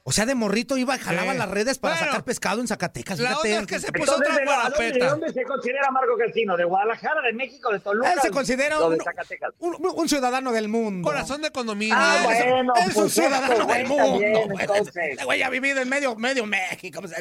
O sea, de morrito iba y jalaba Sí. las redes para Bueno, sacar pescado en Zacatecas. La fíjate. onda es que se puso Entonces, otra ¿de, dónde, ¿de guarapeta. dónde se considera Marco Cancino? ¿De Guadalajara, de México, de Toluca? Él se considera un, de Zacatecas. un- un ciudadano del mundo. Corazón de condominio. Ah, bueno, es un pues ciudadano del mundo. Este güey ha vivido en medio, medio México. pues.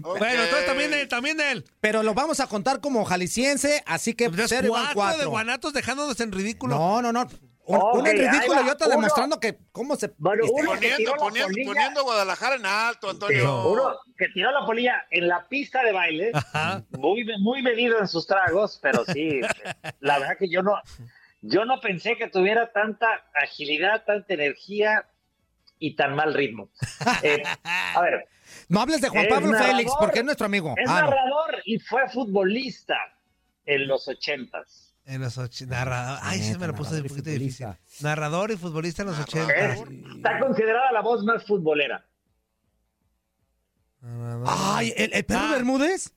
Bueno, entonces también él, también él. Pero lo vamos a contar como jalisciense, así que Entonces, cero cuatro, cuatro. de guanatos dejándonos en ridículo. No, no, no. Un, Ok, uno en ridículo y otro Uno- demostrando que cómo se. Bueno, Este, uno que tiró Poniendo, la poniendo, polilla. poniendo a Guadalajara en alto, Antonio. Uno que tiró la polilla en la pista de baile, Ajá. muy, muy medido en sus tragos, pero sí, la verdad que yo no, yo no pensé que tuviera tanta agilidad, tanta energía y tan mal ritmo. Eh, a ver, No hables de Juan Pablo narrador. Félix, porque es nuestro amigo. es Ah, no. narrador y fue futbolista en los ochentas. En los och- narrador. Ay, se me lo puso un poquito difícil. futbolista. Narrador y futbolista en los 80. Es- está considerada la voz más futbolera. Ay, ¿el, el perro Ah. Bermúdez?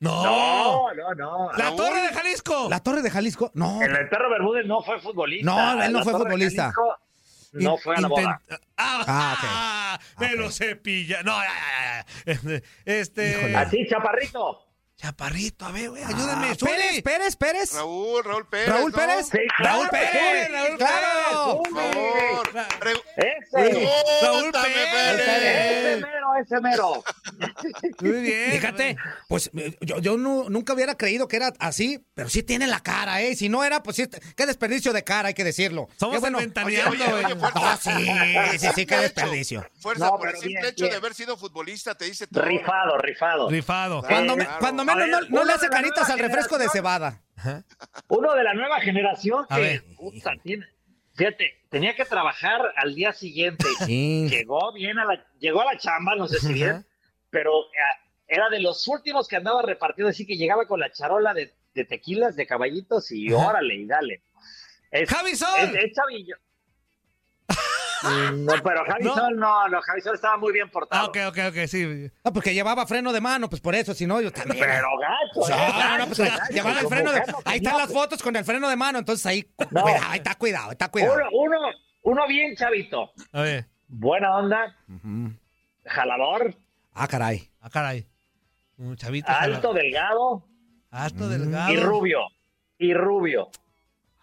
No. No, no, no. La Torre de Jalisco. ¿La Torre de Jalisco? No. El, el perro Bermúdez no fue futbolista. No, él no La fue Torre de futbolista. Jalisco No fue a la boda. Intent- Ah, Ah, me lo cepilla. No, ya, ya, ya. Este. Así, chaparrito. Chaparrito, a ver, güey, ayúdame. Ah. Pérez, Pérez, Pérez. Raúl, Raúl Pérez. Raúl ¿no? Pérez. Sí, Raúl claro, Pérez. sí, Raúl claro. Por favor. Ese. Raúl Pregúntame, Pérez. Ese mero, ese mero. Muy bien. Fíjate, pues eh, yo, yo no- nunca hubiera creído que era así, pero sí tiene la cara, ¿eh? Si no era, pues sí, qué desperdicio de cara, hay que decirlo. Somos bueno. ventaneando, güey. No, sí, sí, sí, qué desperdicio. Fuerza, No, por el simple bien, hecho bien. de haber sido futbolista te dice todo. Rifado, rifado. Rifado. Cuando, me- cuando menos ver, no, le hace caritas al refresco de cebada. Uno de la nueva generación que, ver. puta, tiene- fíjate, tenía que trabajar al día siguiente. Sí. Llegó bien a la, llegó a la chamba, no sé si bien, Ajá. pero eh, era de los últimos que andaba repartiendo, así que llegaba con la charola de, de tequilas, de caballitos y Ajá. órale, y dale. Es, ¡Javi Sol! es- es chavillo. Mm, No, pero Javi ¿No? Sol no, no, Javi Sol estaba muy bien Ah, portado. ok, ok, ok, sí. No, porque llevaba freno de mano, pues por eso, si no, yo también. Pero gacho, No, eh, no, no, pues gacho, gacho, llevaba el freno de... que Ahí están las fotos con el freno de mano, entonces ahí, No. cuidado, ahí está cuidado, está cuidado. Uno, uno, uno bien chavito, A ver. buena onda, jalador, Ah, caray. Ah, caray. Un chavito. alto, delgado Alto, delgado. y rubio. Y rubio.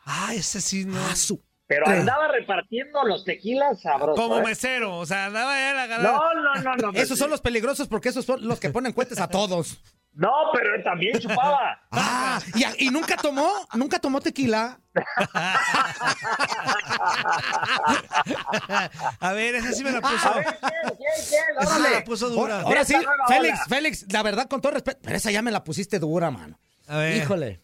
Ah, ese sí, no. Ah, su... Pero andaba repartiendo los tequilas sabrosos. Como ¿eh? mesero. O sea, andaba él a ganar. No, no, no, no. Esos son los peligrosos porque esos son los que ponen cuentas a todos. No, pero él también chupaba. Ah, ¿y, nunca tomó? ¿Nunca tomó tequila? a ver, esa sí me la puso. A ver, ¿quién, quién, quién? Esa sí me la puso dura. ahora sí, Félix. Félix, la verdad, con todo respeto, pero esa ya me la pusiste dura, mano. A ver. Híjole.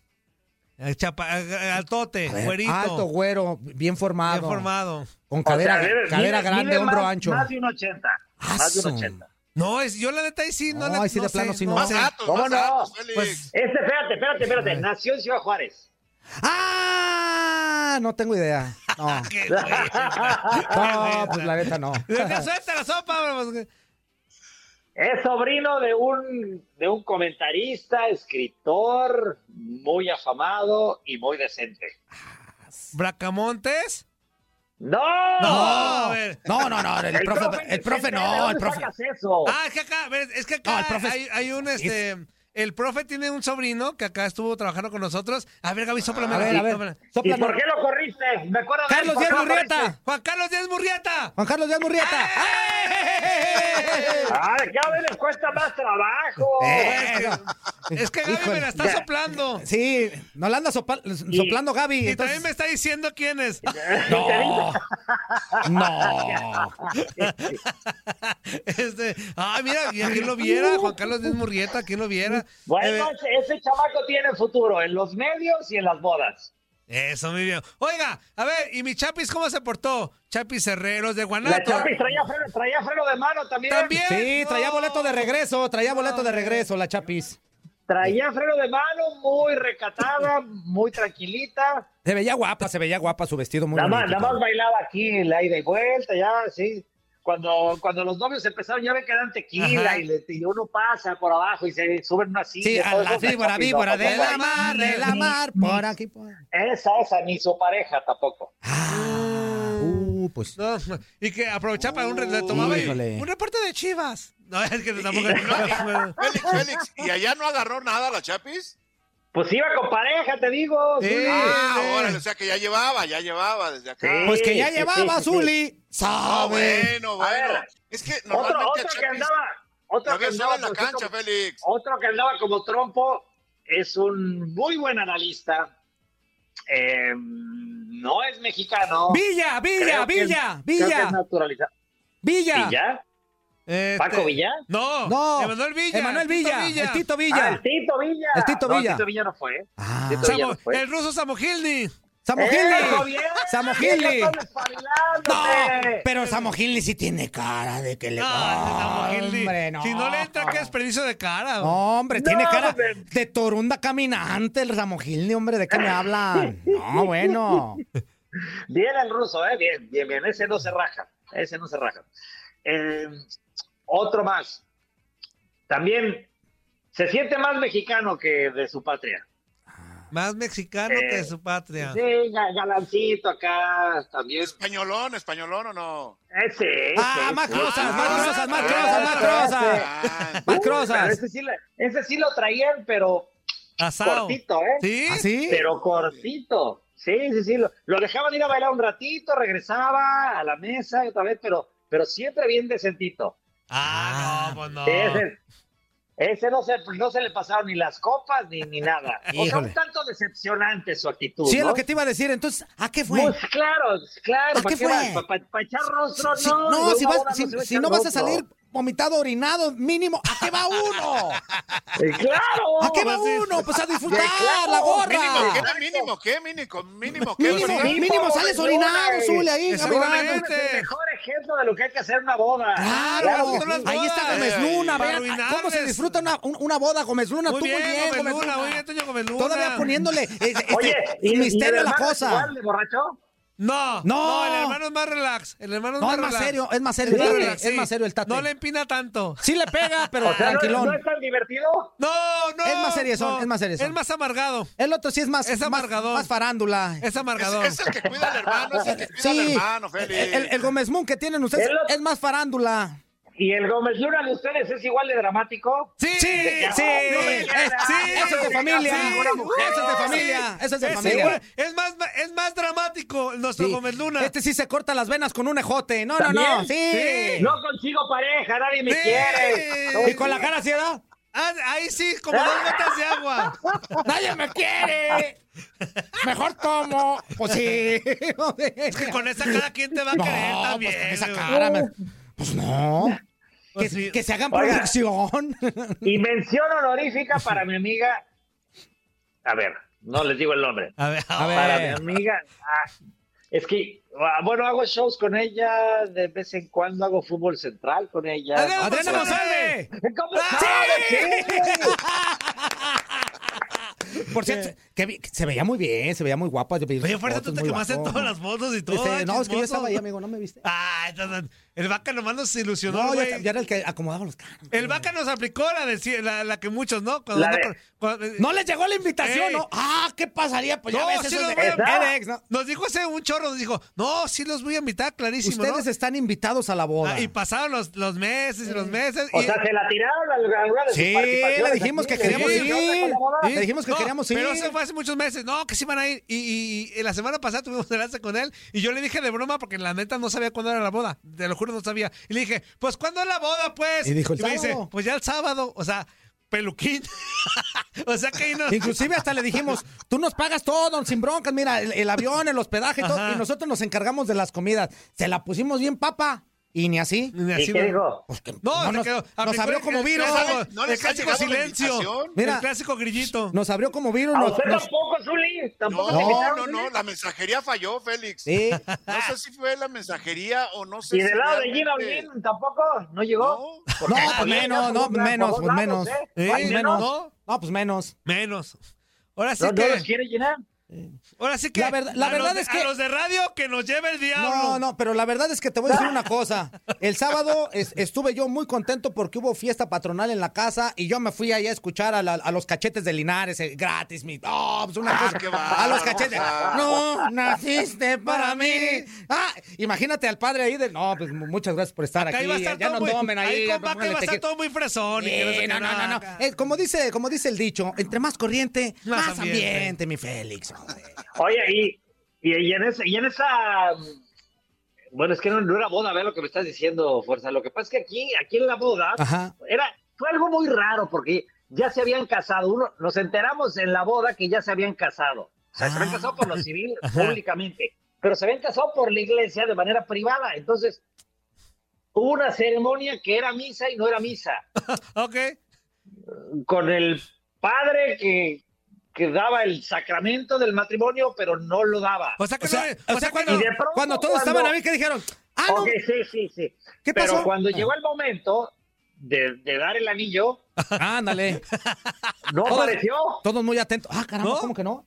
Chapa, altote, ver, güerito. Alto, güero, bien formado. bien formado. Con O sea, cadera, cadera mide- grande, mide hombro más- ancho. Más de un 80. Más de un Aso. 80. No, es, yo la neta ahí sí, no, No, la- ahí sí de sé, plano sí no. Más sé. altos, ¿Cómo más no? Pues, Este, espérate, espérate, espérate. Nació en Ciudad Juárez. ¡Ah! No tengo idea. No. No, pues la neta no. Suelta la sopa. Es sobrino de un, de un comentarista, escritor, muy afamado y muy decente. ¿Bracamontes? ¡No! No, a ver. No, no, no, el profe- el profe no, el profe- eso? Ah, es que acá, a ver, es que acá No, el profe- hay, hay un este. El profe tiene un sobrino que acá estuvo trabajando con nosotros. A ver, Gaby, sóplame. A ver, a ver, sóplame. sóplame. ¿Y por qué lo corriste? Me acuerdo de Carlos Díaz ¿por qué lo Murrieta. Juan Carlos Díaz Murrieta. Juan Carlos Díaz Murrieta. Ah, vez les cuesta más trabajo. Es que Gaby Híjole. me la está soplando. Sí, no la anda sopa- soplando Gaby. Y entonces- también me está diciendo quién es. No. No. Este, ay, mira, y quién lo viera, Juan Carlos Díaz Murrieta, quién lo viera. Bueno, Eh, ese, ese chamaco tiene futuro en los medios y en las bodas. Eso, muy bien. Oiga, a ver, ¿y mi Chapis cómo se portó? Chapis Herreros de La Guanato. Chapis traía freno, traía freno de mano también. También. Sí, traía boleto de regreso, traía boleto de regreso la Chapis. Traía freno de mano, muy recatada, muy tranquilita. Se veía guapa, se veía guapa su vestido muy Nada más, nada más bailaba aquí, la ida y vuelta, ya, sí. Cuando, cuando los novios empezaron, ya ven que dan tequila y, le- y uno pasa por abajo y se suben una silla. Sí, a todo víbora, Chapis, víbora, no, de la mar, de la mar, por aquí, por Esa, esa, ni su pareja tampoco. Uh, pues. No, y que aprovechaba para un le tomaba un reporte de Chivas. No, es que tampoco. Félix, Félix, ¿y allá no agarró nada la Chapis? Pues iba con pareja, te digo. Sí, sí. ah, órale, o sea que ya llevaba, ya llevaba desde acá. Pues que ya sí, llevaba, sí, sí. Zuli. Ah, Sabe. bueno, ver, bueno. Es que Otro, normalmente otro a que andaba, otro que andaba en la pues, cancha, como- Félix. otro que andaba como trompo es un muy buen analista. Eh, no es mexicano. Villa, Villa, Creo que Villa, creo que Villa. es naturalizado. Villa. ¿Villa? Este, ¿Paco Villa? No, No. Emanuel Villa. Emanuel Tito Villa, el Tito Villa. Ah, el Tito Villa. El Tito No, Villa. Tito Villa no fue. Ah. Tito Villa no fue. el ruso Samogilny. Samogilny. ¡Eso, bien! Samogilny. No, pero Samogilny sí tiene cara de que le. No, Samogilny. hombre, no. Si no le entra, qué desperdicio de cara. No, hombre, tiene No, cara hombre. de torunda caminante el Samogilny, hombre, ¿de qué me hablan? No, bueno. Bien el ruso, ¿eh? Bien, bien, bien. Ese no se raja. Ese no se raja. Eh, otro más. También se siente más mexicano que de su patria. Más mexicano Eh, que de su patria. Sí, ga- galancito acá también. ¿Españolón, españolón o no? Ese, Ah, ese, Ah, crosas, más ese, crosas, más ese. crosas. Ah, Más Uy, pero crosas. Ese sí, lo- ese sí lo traían, pero Asado. cortito, ¿eh? ¿Sí? ¿Ah, sí? Pero cortito. Sí, sí, sí. Lo, lo dejaban ir a bailar un ratito, regresaba a la mesa y otra vez, pero, pero siempre bien decentito. Ah, no, pues no. Ese, ese no, se, no se le pasaron ni las copas ni, ni nada. O sea, un tanto decepcionante su actitud. Sí, es lo que te iba a decir. Entonces, ¿a qué fue? Pues claro, claro. ¿A ¿Para qué fue? ¿Para echar rostro? Si- no, no, si, vas, si, no vas a salir vomitado, orinado, mínimo, ¿a qué va uno? Eh, ¡Claro! ¿A qué va Pues uno? Pues a disfrutar Claro, la gorra. Mínimo, ¿qué? Mínimo, ¿qué? Mínimo, mínimo, ¿qué? Mínimo, ¿verdad? mínimo, sales orinado, Zule, ahí. Es el mejor ejemplo de lo que hay que hacer una boda. Claro, ahí está Gómez Luna, vean cómo se disfruta una, un- una boda, Gómez Luna, Muy tú muy bien, bien, Gómez Gómez Luna, muy bien, Toño Gómez Luna. Todavía poniéndole eh, este, Oye, ¿y, misterio y a la cosa. igual borracho? No, No. no, el hermano es más relax. El hermano es No, más es más relax. serio, es más serio el tate, es más serio el tate. No le empina tanto. Sí le pega, pero O sea, ¿no, tranquilón. ¿no es tan divertido? No, no. Es más seriezón, no. es más seriezón. Es más amargado. El otro sí es más, Es más, amargador. más farándula. Es amargador. Es, es el que cuida al hermano, es el que cuida Sí, al hermano, Félix. el, el Gómez Moon que tienen ustedes es más farándula. ¿Y el Gómez Luna de ustedes es igual de dramático? Sí, Sí, sí, eso es de familia. Eso es de familia, eso es de familia. es más, es más dramático nuestro Sí. Gómez Luna. Este sí se corta las venas con un ejote. No, no, no. ¿También? Sí. No consigo pareja, nadie me Sí. quiere. Y con la cara así. Ah, ahí sí, como dos gotas de agua. Nadie me quiere. Mejor tomo. Pues sí. Es que con esa cara, ¿quién te va a querer No, también? pues con esa cara. me- Pues no. Que, Pues sí. que se hagan Oiga. producción. Y mención honorífica para mi amiga. A ver, no les digo el nombre. A ver, A ver. Para mi amiga. ah, es que, ah, bueno, hago shows con ella de vez en cuando, hago fútbol central con ella. Adriana ¡Adriana Monsalve. Monsalve! ¿Cómo sabes? Sí. Por cierto, que se veía muy bien, se veía muy guapa. Oye, fuerza, tú te quemaste todas las fotos y todo. Dice, ¿eh? no, es que yo estaba ahí, amigo, no me viste. Ah, entonces, el vaca nomás nos ilusionó, No, yo, yo era el que acomodaba los carros. El vaca nos aplicó la, de, la, la que muchos, ¿no? Cuando La no de- con- cuando- No les llegó la invitación, Ey. ¿no? Ah, ¿qué pasaría? Pues ya no, ves, sí eso los de voy a FedEx, ¿no? Nos dijo ese un chorro, nos dijo, no, sí los voy a invitar, clarísimo, ¿no? Ustedes están invitados a la boda. Ah, y pasaron los, los meses y los meses. O y- sea, se la tiraron al al lugar de sus Sí, le dijimos que queríamos ¿sí? ir. Le dijimos que queríamos ir. Pero eso fue hace muchos meses. No, que sí van a ir. Y, y- y la semana pasada tuvimos enlace con él. Y yo le dije de broma, porque la neta no sabía cuándo era la boda. Te lo juro, no sabía. Y le dije, pues, ¿cuándo es la boda, pues? Y dijo, "El me dice, sábado". pues ya el sábado. O sea, peluquín. o sea que ahí no. Inclusive hasta le dijimos, tú nos pagas todo, sin broncas, mira, el, el avión, el hospedaje y todo, y nosotros nos encargamos de las comidas. Se la pusimos bien, papa. Y ni así. Ni así, ¿qué dijo? Pues que No, se nos, quedó. nos abrió como virus. clásico- ¿No el clásico silencio. Mira. el clásico grillito. Nos abrió como virus. ¿A nos- usted nos- tampoco, Zuli? ¿Tampoco No, no, no, la mensajería falló, Félix. Sí. No sé si fue la mensajería o no sé ¿Y si del lado de Gina Olin tampoco? ¿No llegó? No, No, pues menos, no, menos, pues menos. ¿eh? ¿Hay menos. ¿no? No, pues menos. Menos. Ahora sí ¿No, que. no los quiere llenar? Ahora sí que. La verdad- la verdad de- es que- A los de radio que nos lleve el diablo. No, no, pero la verdad es que te voy a decir una cosa. El sábado es- estuve yo muy contento porque hubo fiesta patronal en la casa y yo me fui allá a escuchar a, la- a los cachetes de Linares, eh, gratis. Mi, oh, pues una Ah, cosa. qué a los cachetes. No, naciste para mí. Ah, imagínate al padre ahí de. No, pues muchas gracias por estar Acá aquí. iba a estar ya no muy- tomen ahí. ahí con iba a estar todo muy fresón. no no, no, no. Eh, como, dice, como dice el dicho, entre más corriente, Más más, ambiente. ambiente. mi Félix. Oye, y, y, en esa, y en esa bueno, es que no, no era boda, ve lo que me estás diciendo, Fuerza. Lo que pasa es que aquí, aquí en la boda, Ajá. era, fue algo muy raro porque ya se habían casado. Uno, nos enteramos en la boda que ya se habían casado. O sea, se habían casado por lo civil, públicamente. Pero se habían casado por la iglesia de manera privada. Entonces, hubo una ceremonia que era misa y no era misa. Ok. Con el padre que, que daba el sacramento del matrimonio, pero no lo daba. O sea que O sea, no- o sea, que cuando, pronto, todos cuando- estaban ahí, que dijeron? Ah, no. Sí, sí, sí. ¿Qué Pero pasó? cuando Ah. llegó el momento de, de dar el anillo, Ándale. no Todos- apareció. Todos muy atentos. Ah, caramba, ¿No? ¿cómo que no?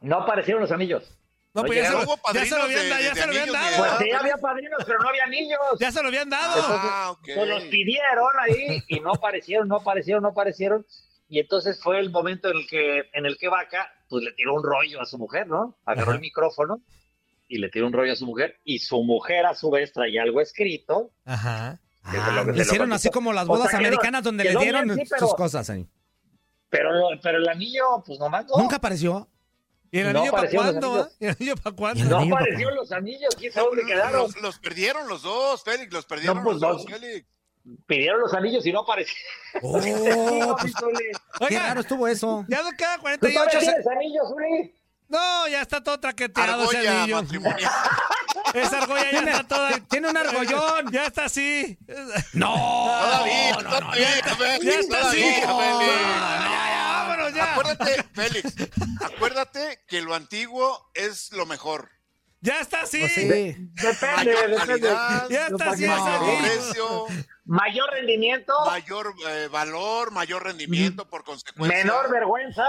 No aparecieron los anillos. No, pues ya, se, ¿no lo- hubo ya se lo habían, de- dado, ya de se lo habían anillos ni de dado. Pues Ah, sí, había padrinos, pero no había anillos. Ya se lo habían dado. Ah. Se los pidieron ahí y no aparecieron, no aparecieron, no aparecieron. Y entonces fue el momento en el que, en el que Vaca, pues le tiró un rollo a su mujer, ¿no? Agarró el micrófono y le tiró un rollo a su mujer. Y su mujer, a su vez, traía algo escrito. Ajá. Ah, lo- lo hicieron así como las O bodas sea, americanas donde le dieron bien, sí, pero- sus cosas ahí. Pero, pero el anillo, pues nomás no. ¿Nunca apareció? ¿Y el No anillo para aparecieron los cuándo? ¿Y el anillo para ¿Y cuándo? No aparecieron los anillos, quién sabe dónde quedaron. Los, los perdieron los dos, Félix, los perdieron No, pues, los dos, no. Félix. Pidieron los anillos y no aparecieron. Oh, pues, qué Oiga, raro estuvo eso. ya nos quedan ¿Tú 48 todavía se- tienes anillos, Uri? No, ya está todo traqueteado ese Argolla anillo. matrimonial. Esa argolla ya Tiene- está toda. tiene un argollón. Ya está así. No. Todavía, Ya está Félix. Vámonos ya. Acuérdate, Félix, acuérdate que lo antiguo es lo mejor. Ya está así. Pues sí. Depende, Mayor depende. calidad, Ya está así No. mayor anillo. precio, Mayor rendimiento, mayor eh, valor, mayor rendimiento por consecuencia. menor vergüenza.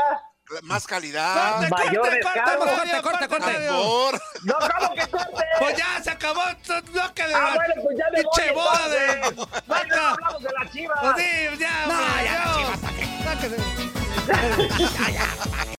Más calidad, Corte, Mayor corte, descaro. corte, Corte, corte, corte. No, ¿cómo que corte? Pues ya se acabó el bloque de Ah, bueno, pues ya me voy. Pinche boda de. No, hablamos de la chiva. Pues sí, ya, No, hombre, ya, no. chivas, ¿para qué? Sáquese.